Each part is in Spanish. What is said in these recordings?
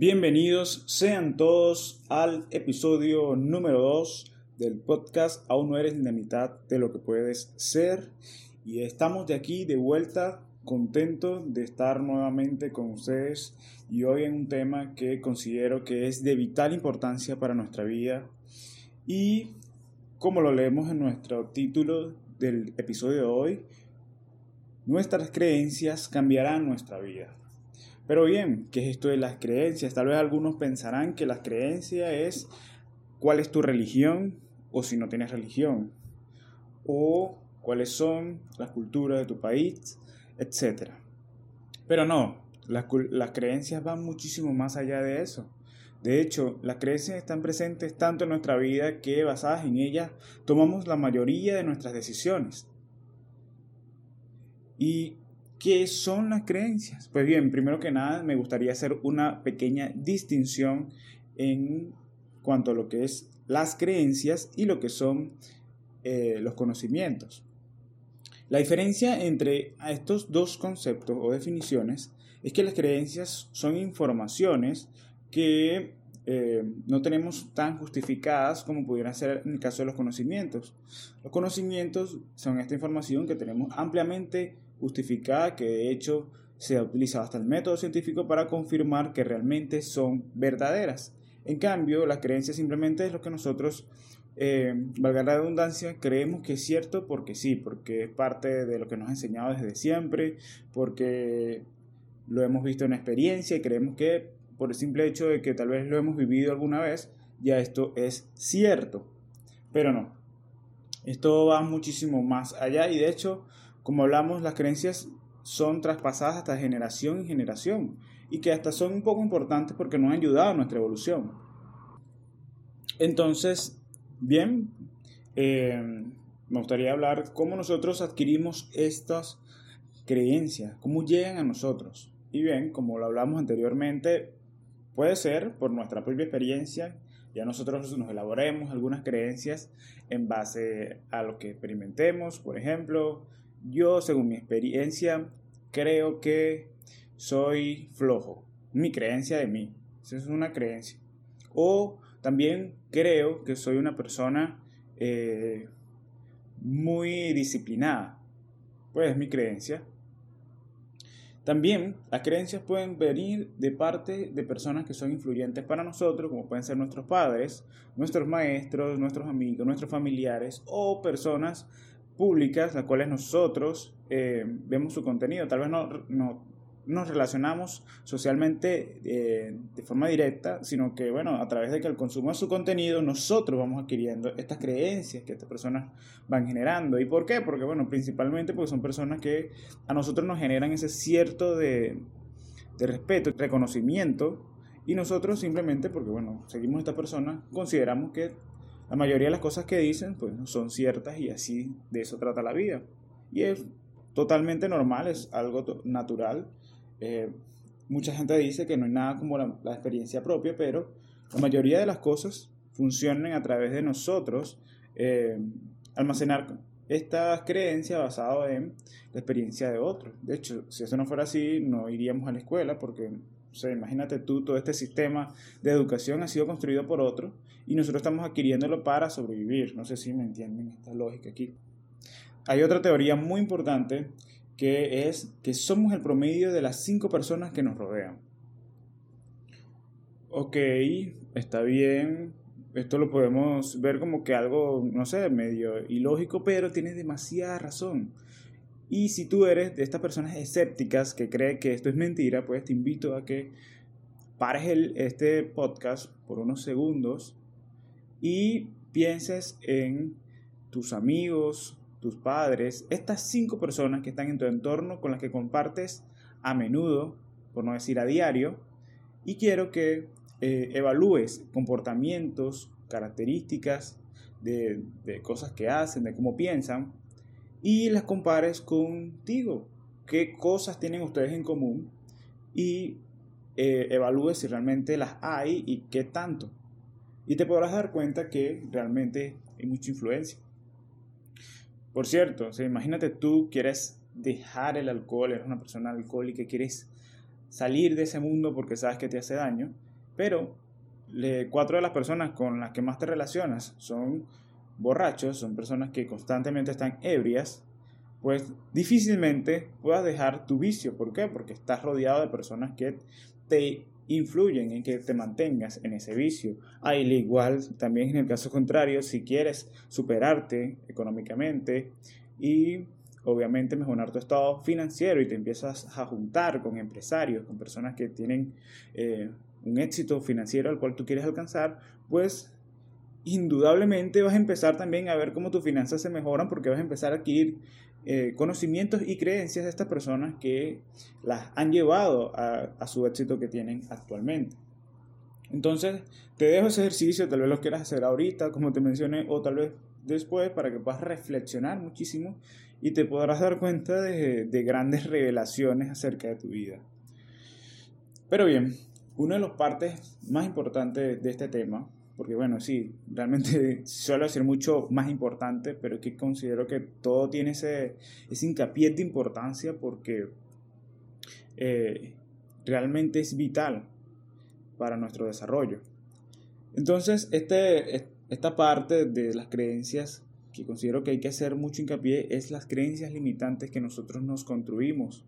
Bienvenidos sean todos al episodio número 2 del podcast Aún no eres ni la mitad de lo que puedes ser. Y estamos de aquí de vuelta contentos de estar nuevamente con ustedes y hoy en un tema que considero que es de vital importancia para nuestra vida y como lo leemos en nuestro título del episodio de hoy, nuestras creencias cambiarán nuestra vida. Pero bien, ¿qué es esto de las creencias? Tal vez algunos pensarán que las creencias es cuál es tu religión o si no tienes religión, o cuáles son las culturas de tu país, etc. Pero no, las, las creencias van muchísimo más allá de eso. De hecho, las creencias están presentes tanto en nuestra vida que basadas en ellas tomamos la mayoría de nuestras decisiones. ¿Y ¿Qué son las creencias? Pues bien, primero que nada me gustaría hacer una pequeña distinción en cuanto a lo que es las creencias y lo que son eh, los conocimientos. La diferencia entre estos dos conceptos o definiciones es que las creencias son informaciones que eh, no tenemos tan justificadas como pudieran ser en el caso de los conocimientos. Los conocimientos son esta información que tenemos ampliamente justificada que de hecho se ha utilizado hasta el método científico para confirmar que realmente son verdaderas. En cambio, la creencia simplemente es lo que nosotros, eh, valga la redundancia, creemos que es cierto porque sí, porque es parte de lo que nos ha enseñado desde siempre, porque lo hemos visto en experiencia y creemos que por el simple hecho de que tal vez lo hemos vivido alguna vez, ya esto es cierto. Pero no, esto va muchísimo más allá y de hecho como hablamos, las creencias son traspasadas hasta generación en generación y que hasta son un poco importantes porque nos han ayudado a nuestra evolución. Entonces, bien, eh, me gustaría hablar cómo nosotros adquirimos estas creencias, cómo llegan a nosotros. Y bien, como lo hablamos anteriormente, puede ser por nuestra propia experiencia, ya nosotros nos elaboremos algunas creencias en base a lo que experimentemos, por ejemplo, yo, según mi experiencia, creo que soy flojo. Mi creencia de mí. Esa es una creencia. O también creo que soy una persona eh, muy disciplinada. Pues es mi creencia. También las creencias pueden venir de parte de personas que son influyentes para nosotros, como pueden ser nuestros padres, nuestros maestros, nuestros amigos, nuestros familiares o personas públicas, las cuales nosotros eh, vemos su contenido. Tal vez no, no nos relacionamos socialmente eh, de forma directa, sino que, bueno, a través de que el consumo de su contenido, nosotros vamos adquiriendo estas creencias que estas personas van generando. ¿Y por qué? Porque, bueno, principalmente porque son personas que a nosotros nos generan ese cierto de, de respeto, reconocimiento, y nosotros simplemente, porque, bueno, seguimos a esta persona, consideramos que la mayoría de las cosas que dicen pues son ciertas y así de eso trata la vida. Y es totalmente normal, es algo natural. Eh, mucha gente dice que no hay nada como la, experiencia propia, pero la mayoría de las cosas funcionan a través de nosotros eh, almacenar estas creencias basadas en la experiencia de otros. De hecho, si eso no fuera así, no iríamos a la escuela porque o sea, imagínate tú, todo este sistema de educación ha sido construido por otro y nosotros estamos adquiriéndolo para sobrevivir. No sé si me entienden esta lógica aquí. Hay otra teoría muy importante que es que somos el promedio de las cinco personas que nos rodean. Ok, está bien. Esto lo podemos ver como que algo, no sé, medio ilógico, pero tienes demasiada razón. Y si tú eres de estas personas escépticas que creen que esto es mentira, pues te invito a que pares el, este podcast por unos segundos y pienses en tus amigos, tus padres, estas cinco personas que están en tu entorno con las que compartes a menudo, por no decir a diario, y quiero que eh, evalúes comportamientos, características de cosas que hacen, de cómo piensan, y las compares contigo. ¿Qué cosas tienen ustedes en común? Y eh, evalúes si realmente las hay y qué tanto. Y te podrás dar cuenta que realmente hay mucha influencia. Por cierto, imagínate tú quieres dejar el alcohol, eres una persona alcohólica, quieres salir de ese mundo porque sabes que te hace daño. pero cuatro de las personas con las que más te relacionas son borrachos, son personas que constantemente están ebrias, pues difícilmente puedas dejar tu vicio. ¿Por qué? Porque estás rodeado de personas que te influyen en que te mantengas en ese vicio. Al igual, también en el caso contrario, si quieres superarte económicamente y obviamente mejorar tu estado financiero y te empiezas a juntar con empresarios, con personas que tienen eh, un éxito financiero al cual tú quieres alcanzar, pues indudablemente vas a empezar también a ver cómo tus finanzas se mejoran porque vas a empezar a adquirir eh, conocimientos y creencias de estas personas que las han llevado a, a, su éxito que tienen actualmente. Entonces, te dejo ese ejercicio, tal vez lo quieras hacer ahorita, como te mencioné, o tal vez después, para que puedas reflexionar muchísimo y te podrás dar cuenta de, de grandes revelaciones acerca de tu vida. Pero bien, una de las partes más importantes de este tema porque bueno, sí, realmente suelo decir mucho más importante, pero es que considero que todo tiene ese, ese hincapié de importancia porque eh, realmente es vital para nuestro desarrollo. Entonces, este, esta parte de las creencias que considero que hay que hacer mucho hincapié es las creencias limitantes que nosotros nos construimos,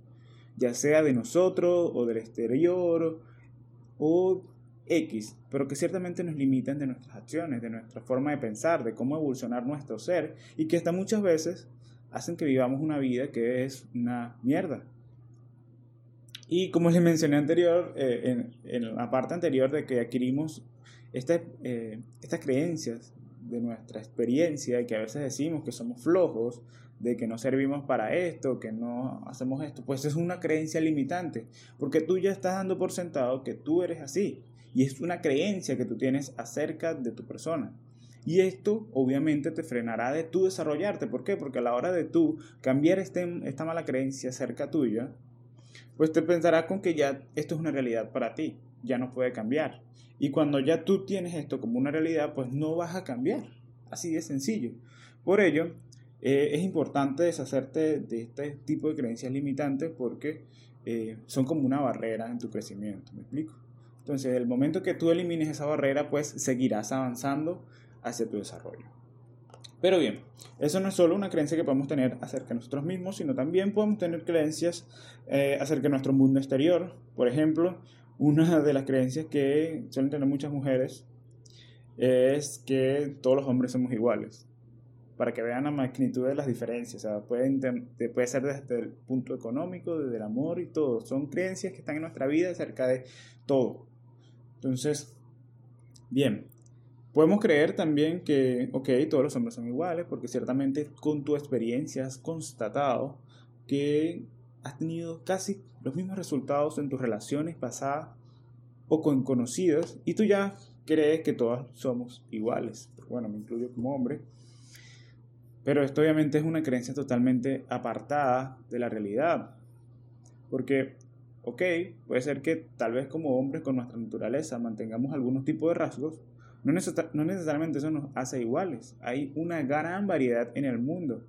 ya sea de nosotros o del exterior o X, pero que ciertamente nos limitan de nuestras acciones, de nuestra forma de pensar, de cómo evolucionar nuestro ser y que hasta muchas veces hacen que vivamos una vida que es una mierda. Y como les mencioné anterior, eh, en, la parte anterior de que adquirimos este, eh, estas creencias de nuestra experiencia y que a veces decimos que somos flojos, de que no servimos para esto, que no hacemos esto, pues es una creencia limitante, porque tú ya estás dando por sentado que tú eres así, y es una creencia que tú tienes acerca de tu persona. Y esto obviamente te frenará de tú desarrollarte. ¿Por qué? Porque a la hora de tú cambiar este, esta mala creencia acerca tuya, pues te pensarás con que ya esto es una realidad para ti, ya no puede cambiar. Y cuando ya tú tienes esto como una realidad, pues no vas a cambiar. Así de sencillo. Por ello, eh, es importante deshacerte de este tipo de creencias limitantes porque eh, son como una barrera en tu crecimiento. ¿Me explico? Entonces, el momento que tú elimines esa barrera, pues seguirás avanzando hacia tu desarrollo. Pero bien, eso no es solo una creencia que podemos tener acerca de nosotros mismos, sino también podemos tener creencias eh, acerca de nuestro mundo exterior. Por ejemplo, una de las creencias que suelen tener muchas mujeres es que todos los hombres somos iguales. Para que vean la magnitud de las diferencias. O sea, puede ser desde el punto económico, desde el amor y todo. Son creencias que están en nuestra vida acerca de todo. Entonces, bien, podemos creer también que, ok, todos los hombres son iguales, porque ciertamente con tu experiencia has constatado que has tenido casi los mismos resultados en tus relaciones pasadas o con conocidos, y tú ya crees que todos somos iguales. Bueno, me incluyo como hombre. Pero esto obviamente es una creencia totalmente apartada de la realidad. Porque ok, puede ser que tal vez como hombres con nuestra naturaleza mantengamos algunos tipos de rasgos, no, no necesariamente eso nos hace iguales. Hay una gran variedad en el mundo.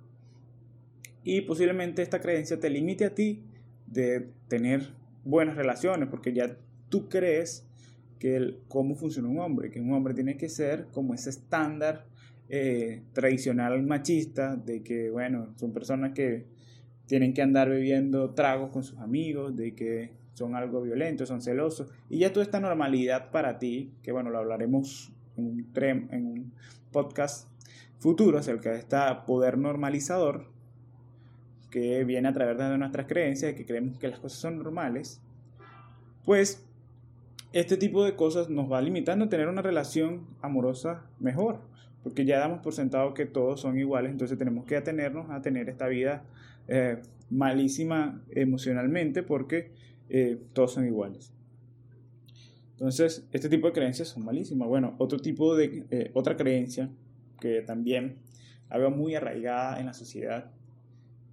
Y posiblemente esta creencia te limite a ti de tener buenas relaciones, porque ya tú crees que el, cómo funciona un hombre, que un hombre tiene que ser como ese estándar eh, tradicional machista de que, bueno, son personas que tienen que andar bebiendo tragos con sus amigos, de que son algo violentos, son celosos, y ya toda esta normalidad para ti, que bueno, lo hablaremos en un, en un podcast futuro acerca de este poder normalizador que viene a través de nuestras creencias, de que creemos que las cosas son normales, pues este tipo de cosas nos va limitando a tener una relación amorosa mejor, porque ya damos por sentado que todos son iguales, entonces tenemos que atenernos a tener esta vida eh, malísima emocionalmente porque eh, todos son iguales. Entonces, este tipo de creencias son malísimas. Bueno, otro tipo de, eh, otra creencia que también la veo muy arraigada en la sociedad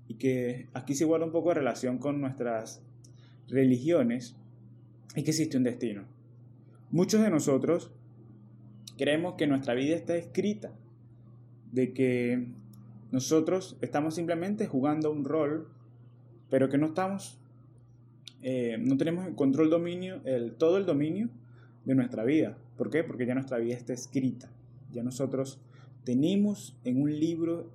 y que aquí se guarda un poco de relación con nuestras religiones es que existe un destino. Muchos de nosotros creemos que nuestra vida está escrita, de que nosotros estamos simplemente jugando un rol, pero que no estamos, eh, no tenemos el control dominio, el, todo el dominio de nuestra vida. ¿Por qué? Porque ya nuestra vida está escrita. Ya nosotros tenemos en un libro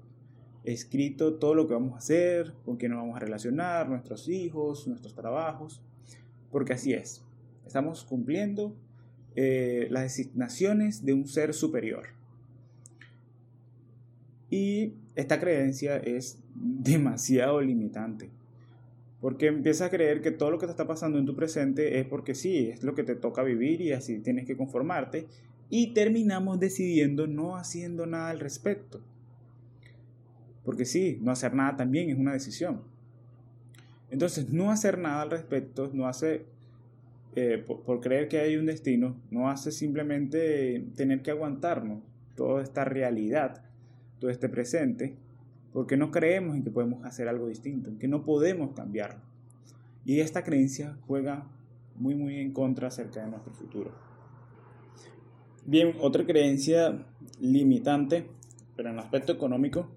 escrito todo lo que vamos a hacer, con quién nos vamos a relacionar, nuestros hijos, nuestros trabajos, porque así es. Estamos cumpliendo eh, las designaciones de un ser superior. Y esta creencia es demasiado limitante. Porque empiezas a creer que todo lo que te está pasando en tu presente es porque sí, es lo que te toca vivir y así tienes que conformarte. Y terminamos decidiendo no haciendo nada al respecto. Porque sí, no hacer nada también es una decisión. Entonces, no hacer nada al respecto no hace, eh, por, creer que hay un destino, no hace simplemente tener que aguantarnos toda esta realidad, todo este presente, porque no creemos en que podemos hacer algo distinto, en que no podemos cambiarlo. Y esta creencia juega muy, muy en contra acerca de nuestro futuro. Bien, otra creencia limitante, pero en el aspecto económico,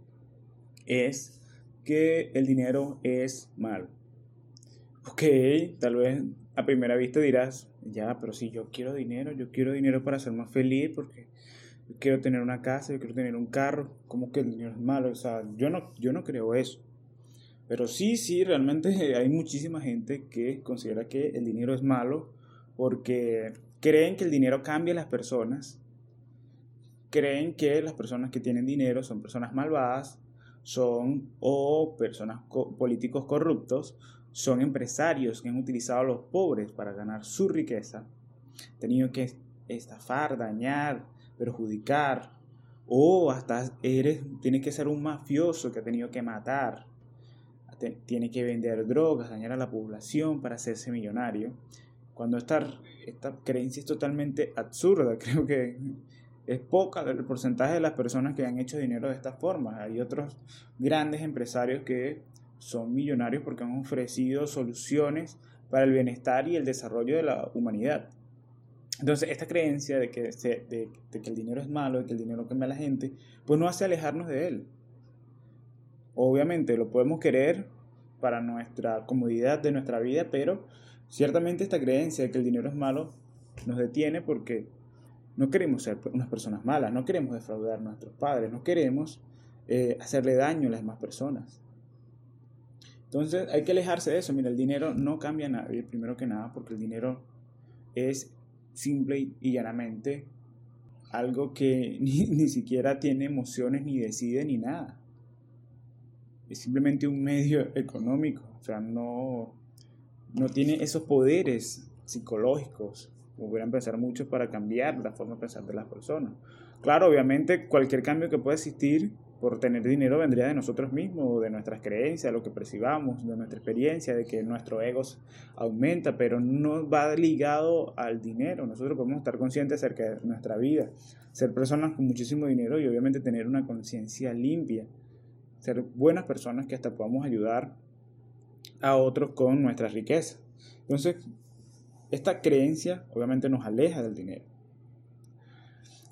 es que el dinero es malo. Ok, tal vez a primera vista dirás, ya, pero si yo quiero dinero, yo quiero dinero para ser más feliz porque quiero tener una casa, yo quiero tener un carro, ¿cómo que el dinero es malo? O sea, yo no, yo no creo eso. Pero sí, sí, realmente hay muchísima gente que considera que el dinero es malo porque creen que el dinero cambia a las personas, creen que las personas que tienen dinero son personas malvadas, son o personas políticos corruptos, son empresarios que han utilizado a los pobres para ganar su riqueza, tenido que estafar, dañar, perjudicar, o hasta eres, tiene que ser un mafioso que ha tenido que matar, tiene que vender drogas, dañar a la población para hacerse millonario. Cuando esta, esta creencia es totalmente absurda, creo que es poca el porcentaje de las personas que han hecho dinero de esta forma. Hay otros grandes empresarios que son millonarios porque han ofrecido soluciones para el bienestar y el desarrollo de la humanidad. Entonces, esta creencia de que, de, que el dinero es malo, de que el dinero cambia a la gente, pues no hace alejarnos de él. Obviamente lo podemos querer para nuestra comodidad de nuestra vida, pero ciertamente esta creencia de que el dinero es malo nos detiene porque no queremos ser unas personas malas, no queremos defraudar a nuestros padres, no queremos eh, hacerle daño a las demás personas. Entonces hay que alejarse de eso. Mira, el dinero no cambia a nadie, primero que nada, porque el dinero es simple y llanamente algo que ni, ni siquiera tiene emociones, ni decide, ni nada. Es simplemente un medio económico. O sea, no, no tiene esos poderes psicológicos hubieran pensar mucho para cambiar la forma de pensar de las personas. Claro, obviamente cualquier cambio que pueda existir por tener dinero vendría de nosotros mismos, de nuestras creencias, lo que percibamos, de nuestra experiencia, de que nuestro ego aumenta, pero no va ligado al dinero. Nosotros podemos estar conscientes acerca de nuestra vida, ser personas con muchísimo dinero y obviamente tener una conciencia limpia, ser buenas personas que hasta podamos ayudar a otros con nuestra riqueza. Entonces, esta creencia obviamente nos aleja del dinero.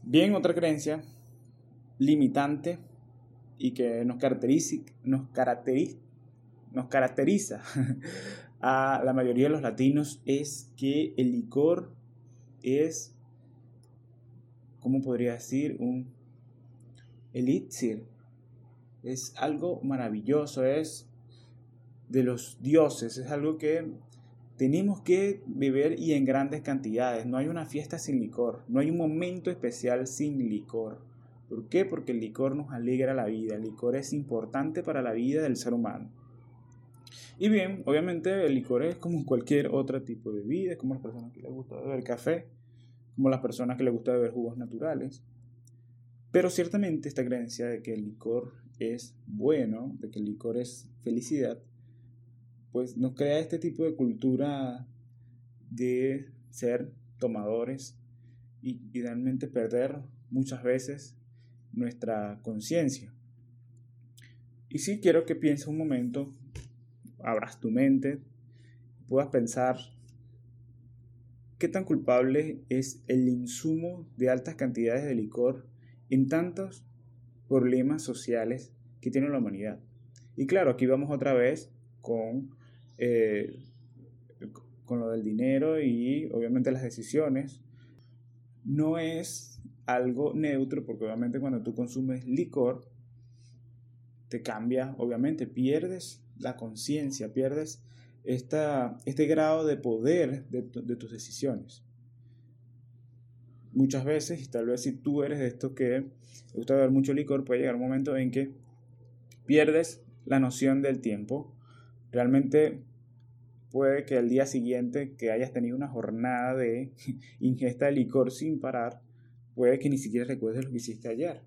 Bien, otra creencia limitante y que nos caracteriza, nos caracteriza, a la mayoría de los latinos es que el licor es, ¿cómo podría decir? Un elixir. Es algo maravilloso, es de los dioses, es algo que tenemos que beber y en grandes cantidades. No hay una fiesta sin licor. No hay un momento especial sin licor. ¿Por qué? Porque el licor nos alegra la vida. El licor es importante para la vida del ser humano. Y bien, obviamente el licor es como cualquier otro tipo de bebida, como las personas que les gusta beber café, como las personas que les gusta beber jugos naturales. Pero ciertamente esta creencia de que el licor es bueno, de que el licor es felicidad, pues nos crea este tipo de cultura de ser tomadores y, realmente perder muchas veces nuestra conciencia. Y sí quiero que pienses un momento, abras tu mente, puedas pensar qué tan culpable es el insumo de altas cantidades de licor en tantos problemas sociales que tiene la humanidad. Y claro, aquí vamos otra vez con eh, con lo del dinero y obviamente las decisiones no es algo neutro, porque obviamente cuando tú consumes licor, te cambia, obviamente, pierdes la conciencia, pierdes esta, este grado de poder de, tus decisiones. Muchas veces, y tal vez si tú eres de estos que le gusta beber mucho licor, puede llegar un momento en que pierdes la noción del tiempo. Realmente puede que el día siguiente que hayas tenido una jornada de ingesta de licor sin parar, puede que ni siquiera recuerdes lo que hiciste ayer.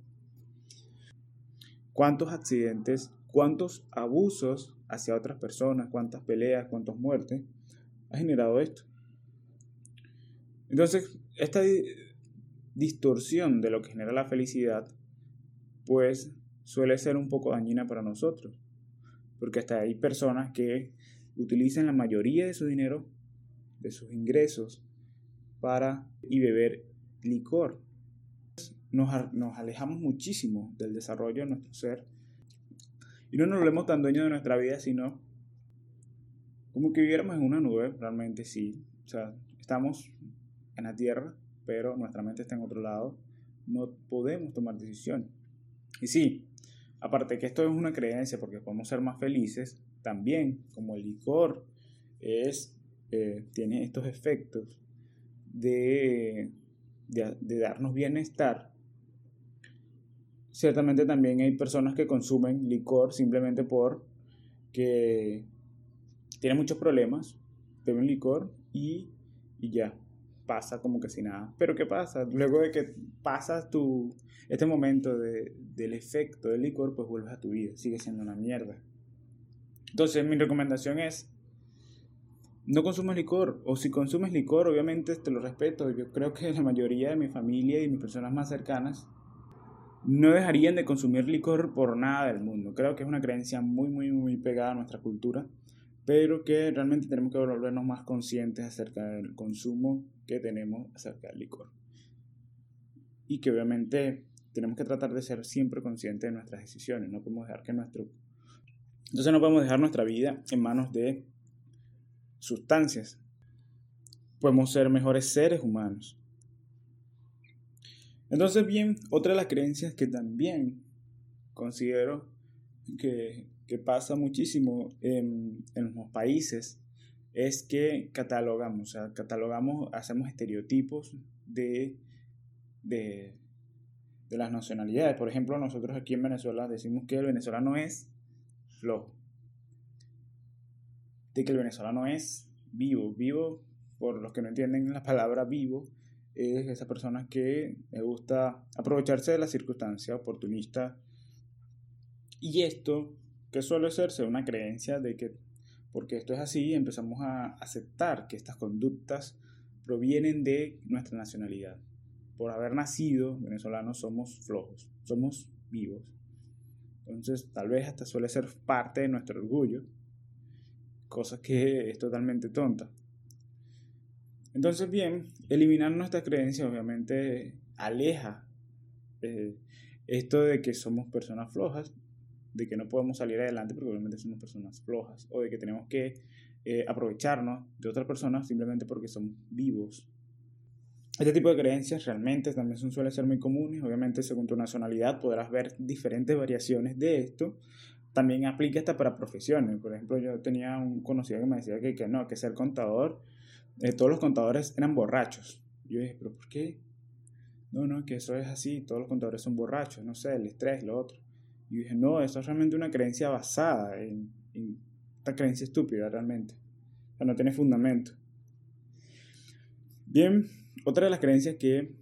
¿Cuántos accidentes, cuántos abusos hacia otras personas, cuántas peleas, cuántas muertes ha generado esto? Entonces, esta distorsión de lo que genera la felicidad, pues suele ser un poco dañina para nosotros, porque hasta hay personas que utilizan la mayoría de su dinero, de sus ingresos, para y beber licor. Nos, nos alejamos muchísimo del desarrollo de nuestro ser y no nos volvemos tan dueños de nuestra vida, sino como que viviéramos en una nube, realmente sí. O sea, estamos en la tierra, pero nuestra mente está en otro lado. No podemos tomar decisiones. Y sí, aparte que esto es una creencia porque podemos ser más felices, también, como el licor, es, eh, tiene estos efectos de, de, darnos bienestar. Ciertamente también hay personas que consumen licor simplemente por que tienen muchos problemas, beben licor y, y ya, pasa como que sin nada. Pero ¿qué pasa? Luego de que pasas tu, este momento de, del efecto del licor, pues vuelves a tu vida, sigue siendo una mierda. Entonces, mi recomendación es, no consumas licor, o si consumes licor, obviamente te lo respeto. Yo creo que la mayoría de mi familia y mis personas más cercanas no dejarían de consumir licor por nada del mundo. Creo que es una creencia muy, muy, muy pegada a nuestra cultura, pero que realmente tenemos que volvernos más conscientes acerca del consumo que tenemos acerca del licor. Y que obviamente tenemos que tratar de ser siempre conscientes de nuestras decisiones. No podemos dejar que nuestro entonces no podemos dejar nuestra vida en manos de sustancias. Podemos ser mejores seres humanos. Entonces, bien, otra de las creencias que también considero que, pasa muchísimo en, los países es que catalogamos, o sea, catalogamos, hacemos estereotipos de, de, de las nacionalidades. Por ejemplo, nosotros aquí en Venezuela decimos que el venezolano es flojo. De que el venezolano es vivo. Vivo, por los que no entienden la palabra vivo, es esa persona que le gusta aprovecharse de la circunstancia oportunista. Y esto, que suele hacerse una creencia de que porque esto es así, empezamos a aceptar que estas conductas provienen de nuestra nacionalidad. Por haber nacido venezolanos somos flojos, somos vivos. Entonces, tal vez hasta suele ser parte de nuestro orgullo, cosa que es totalmente tonta. Entonces, bien, eliminar nuestras creencias obviamente aleja eh, esto de que somos personas flojas, de que no podemos salir adelante porque obviamente somos personas flojas, o de que tenemos que eh, aprovecharnos de otras personas simplemente porque somos vivos este tipo de creencias realmente también suelen ser muy comunes. Obviamente, según tu nacionalidad, podrás ver diferentes variaciones de esto. También aplica hasta para profesiones. Por ejemplo, yo tenía un conocido que me decía que, que no, que ser contador, eh, todos los contadores eran borrachos. Yo dije, ¿pero por qué? No, no, que eso es así, todos los contadores son borrachos, no sé, el estrés, lo otro. Y yo dije, no, eso es realmente una creencia basada en, en esta creencia estúpida realmente. O sea, no tiene fundamento. Bien, otra de las creencias que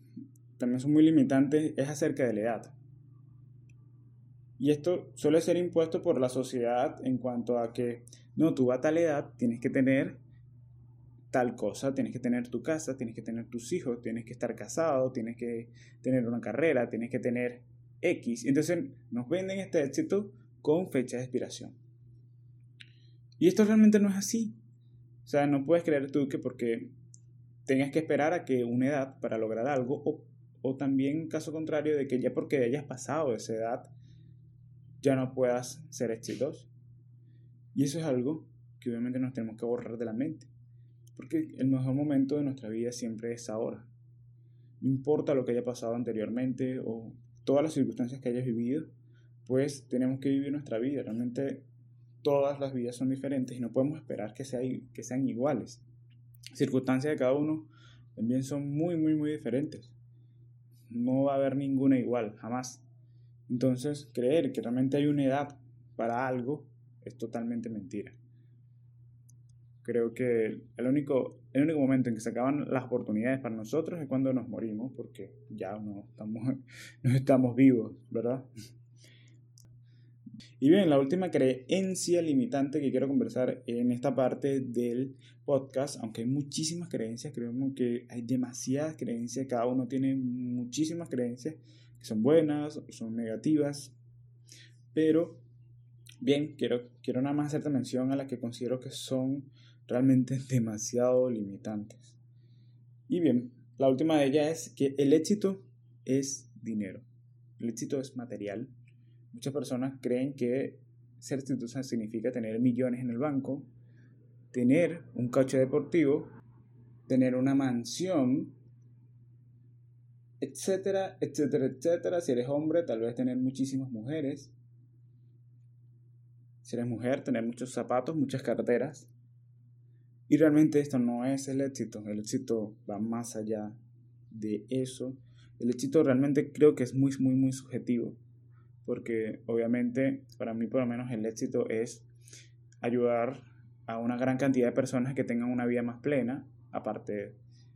también son muy limitantes es acerca de la edad. Y esto suele ser impuesto por la sociedad en cuanto a que, no, tú a tal edad tienes que tener tal cosa, tienes que tener tu casa, tienes que tener tus hijos, tienes que estar casado, tienes que tener una carrera, tienes que tener X. Entonces nos venden este éxito con fecha de expiración. Y esto realmente no es así. O sea, no puedes creer tú que porque tengas que esperar a que una edad para lograr algo o, o también caso contrario de que ya porque hayas pasado esa edad ya no puedas ser exitoso. Y eso es algo que obviamente nos tenemos que borrar de la mente. Porque el mejor momento de nuestra vida siempre es ahora. no importa lo que haya pasado anteriormente o todas las circunstancias que hayas vivido, pues tenemos que vivir nuestra vida. Realmente todas las vidas son diferentes y no podemos esperar que, que sean iguales. Circunstancias de cada uno también son muy, muy, muy diferentes. No va a haber ninguna igual, jamás. Entonces, creer que realmente hay una edad para algo es totalmente mentira. Creo que el único, el único momento en que se acaban las oportunidades para nosotros es cuando nos morimos, porque ya no estamos, no estamos vivos, ¿verdad? Y bien, la última creencia limitante que quiero conversar en esta parte del podcast, aunque hay muchísimas creencias, creo que hay demasiadas creencias, cada uno tiene muchísimas creencias que son buenas, son negativas, pero bien, quiero, quiero nada más hacerte mención a las que considero que son realmente demasiado limitantes. Y bien, la última de ellas es que el éxito es dinero. El éxito es material. Muchas personas creen que ser exitosa significa tener millones en el banco, tener un coche deportivo, tener una mansión, etcétera, etcétera, etcétera. Si eres hombre, tal vez tener muchísimas mujeres. Si eres mujer, tener muchos zapatos, muchas carteras. Y realmente esto no es el éxito, el éxito va más allá de eso. El éxito realmente creo que es muy, muy, muy subjetivo, porque obviamente para mí por lo menos el éxito es ayudar a una gran cantidad de personas que tengan una vida más plena, aparte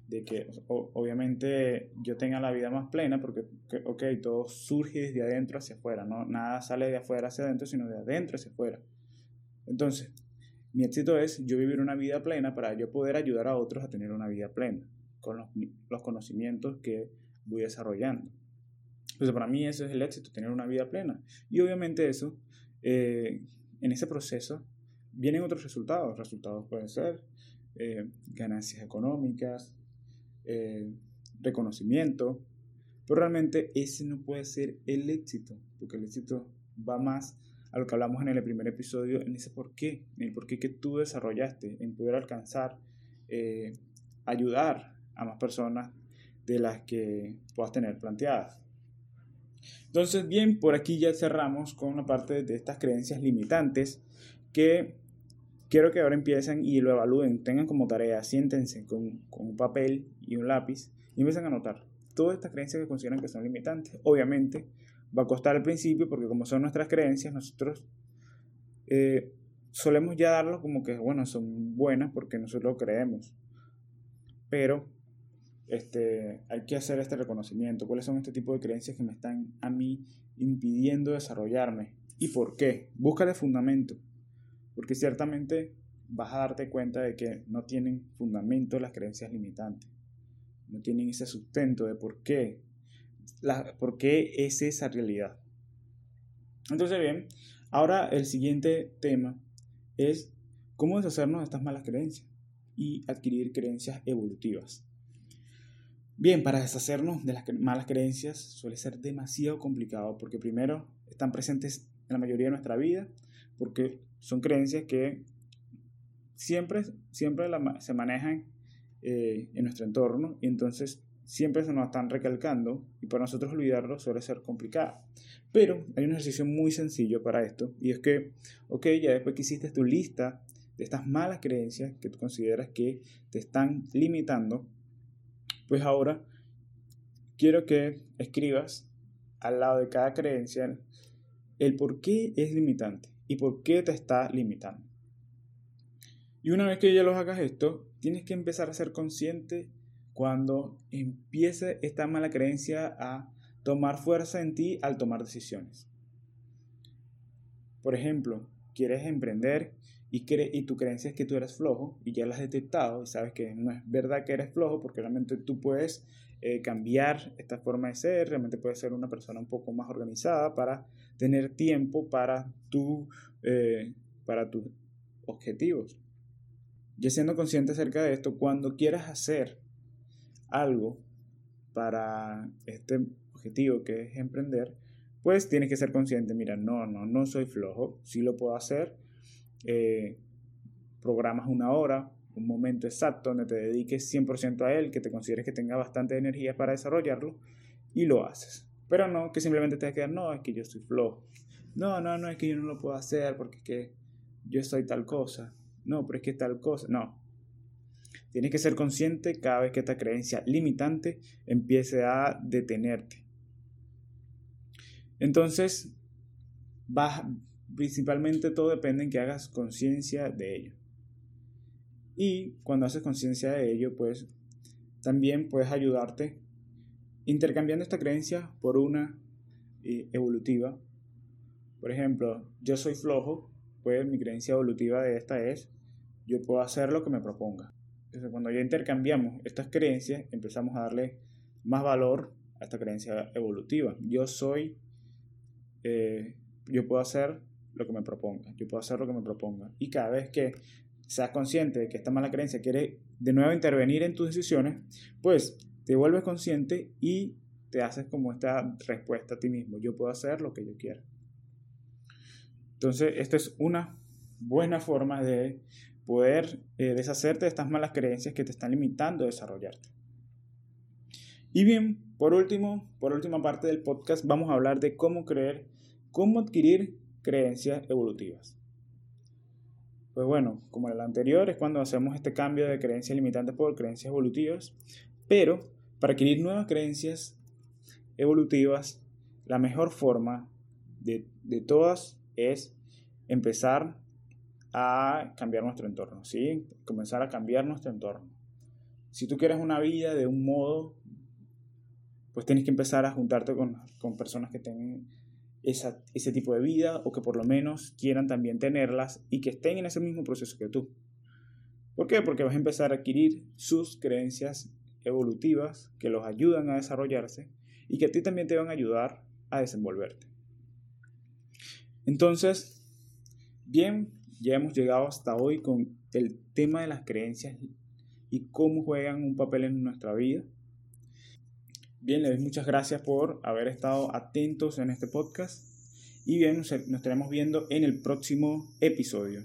de que obviamente yo tenga la vida más plena, porque, ok, todo surge desde adentro hacia afuera, ¿no? nada sale de afuera hacia adentro, sino de adentro hacia afuera. Entonces, mi éxito es yo vivir una vida plena para yo poder ayudar a otros a tener una vida plena con los, conocimientos que voy desarrollando. Entonces, para mí eso es el éxito, tener una vida plena. Y obviamente eso, eh, en ese proceso, vienen otros resultados. Resultados pueden ser eh, ganancias económicas, eh, reconocimiento, pero realmente ese no puede ser el éxito, porque el éxito va más a lo que hablamos en el primer episodio, en ese por qué, en el por qué que tú desarrollaste, en poder alcanzar, eh, ayudar a más personas de las que puedas tener planteadas. Entonces, bien, por aquí ya cerramos con una parte de estas creencias limitantes que quiero que ahora empiecen y lo evalúen, tengan como tarea, siéntense con, con un papel y un lápiz y empiecen a anotar todas estas creencias que consideran que son limitantes. Obviamente, va a costar al principio porque como son nuestras creencias, nosotros eh, solemos ya darlo como que, bueno, son buenas porque nosotros lo creemos. Pero este, hay que hacer este reconocimiento. ¿Cuáles son este tipo de creencias que me están a mí impidiendo desarrollarme? ¿Y por qué? Búscale fundamento. Porque ciertamente vas a darte cuenta de que no tienen fundamento las creencias limitantes. No tienen ese sustento de por qué la, por qué es esa realidad. Entonces, bien, ahora el siguiente tema es cómo deshacernos de estas malas creencias y adquirir creencias evolutivas. Bien, para deshacernos de las malas creencias suele ser demasiado complicado porque primero están presentes en la mayoría de nuestra vida, porque son creencias que siempre, siempre se manejan eh, en nuestro entorno y entonces siempre se nos están recalcando y para nosotros olvidarlo suele ser complicado. Pero hay un ejercicio muy sencillo para esto y es que, ok, ya después que hiciste tu lista de estas malas creencias que tú consideras que te están limitando, pues ahora quiero que escribas al lado de cada creencia el por qué es limitante y por qué te está limitando. Y una vez que ya los hagas esto, tienes que empezar a ser consciente cuando empiece esta mala creencia a tomar fuerza en ti al tomar decisiones. Por ejemplo, quieres emprender y, y tu creencia es que tú eres flojo y ya la has detectado y sabes que no es verdad que eres flojo porque realmente tú puedes eh, cambiar esta forma de ser, realmente puedes ser una persona un poco más organizada para tener tiempo para, tu, eh, para tus objetivos. Ya siendo consciente acerca de esto, cuando quieras hacer algo para este objetivo que es emprender, pues tienes que ser consciente, mira, no, no, no soy flojo, sí lo puedo hacer, eh, programas una hora, un momento exacto donde te dediques 100% a él, que te consideres que tenga bastante energía para desarrollarlo y lo haces. Pero no que simplemente te quedar, no, es que yo soy flojo. No, no, no, es que yo no lo puedo hacer porque es que yo soy tal cosa. No, pero es que tal cosa. No. Tienes que ser consciente cada vez que esta creencia limitante empiece a detenerte. Entonces, vas, principalmente todo depende en que hagas conciencia de ello. Y cuando haces conciencia de ello, pues también puedes ayudarte intercambiando esta creencia por una eh, evolutiva. Por ejemplo, yo soy flojo, pues mi creencia evolutiva de esta es, yo puedo hacer lo que me proponga. Entonces, cuando ya intercambiamos estas creencias, empezamos a darle más valor a esta creencia evolutiva. Yo soy, eh, yo puedo hacer lo que me proponga, yo puedo hacer lo que me proponga. Y cada vez que seas consciente de que esta mala creencia quiere de nuevo intervenir en tus decisiones, pues te vuelves consciente y te haces como esta respuesta a ti mismo. Yo puedo hacer lo que yo quiera. Entonces, esta es una buena forma de poder eh, deshacerte de estas malas creencias que te están limitando a desarrollarte. Y bien, por último, por última parte del podcast, vamos a hablar de cómo creer, cómo adquirir creencias evolutivas. Pues bueno, como en el anterior, es cuando hacemos este cambio de creencias limitantes por creencias evolutivas, pero para adquirir nuevas creencias evolutivas, la mejor forma de, todas es empezar a cambiar nuestro entorno, ¿sí? Comenzar a cambiar nuestro entorno. Si tú quieres una vida de un modo, pues tienes que empezar a juntarte con, con personas que tengan ese tipo de vida o que por lo menos quieran también tenerlas y que estén en ese mismo proceso que tú. ¿Por qué? Porque vas a empezar a adquirir sus creencias evolutivas que los ayudan a desarrollarse y que a ti también te van a ayudar a desenvolverte. Entonces, bien, ya hemos llegado hasta hoy con el tema de las creencias y cómo juegan un papel en nuestra vida. Bien, les doy muchas gracias por haber estado atentos en este podcast y bien, nos estaremos viendo en el próximo episodio.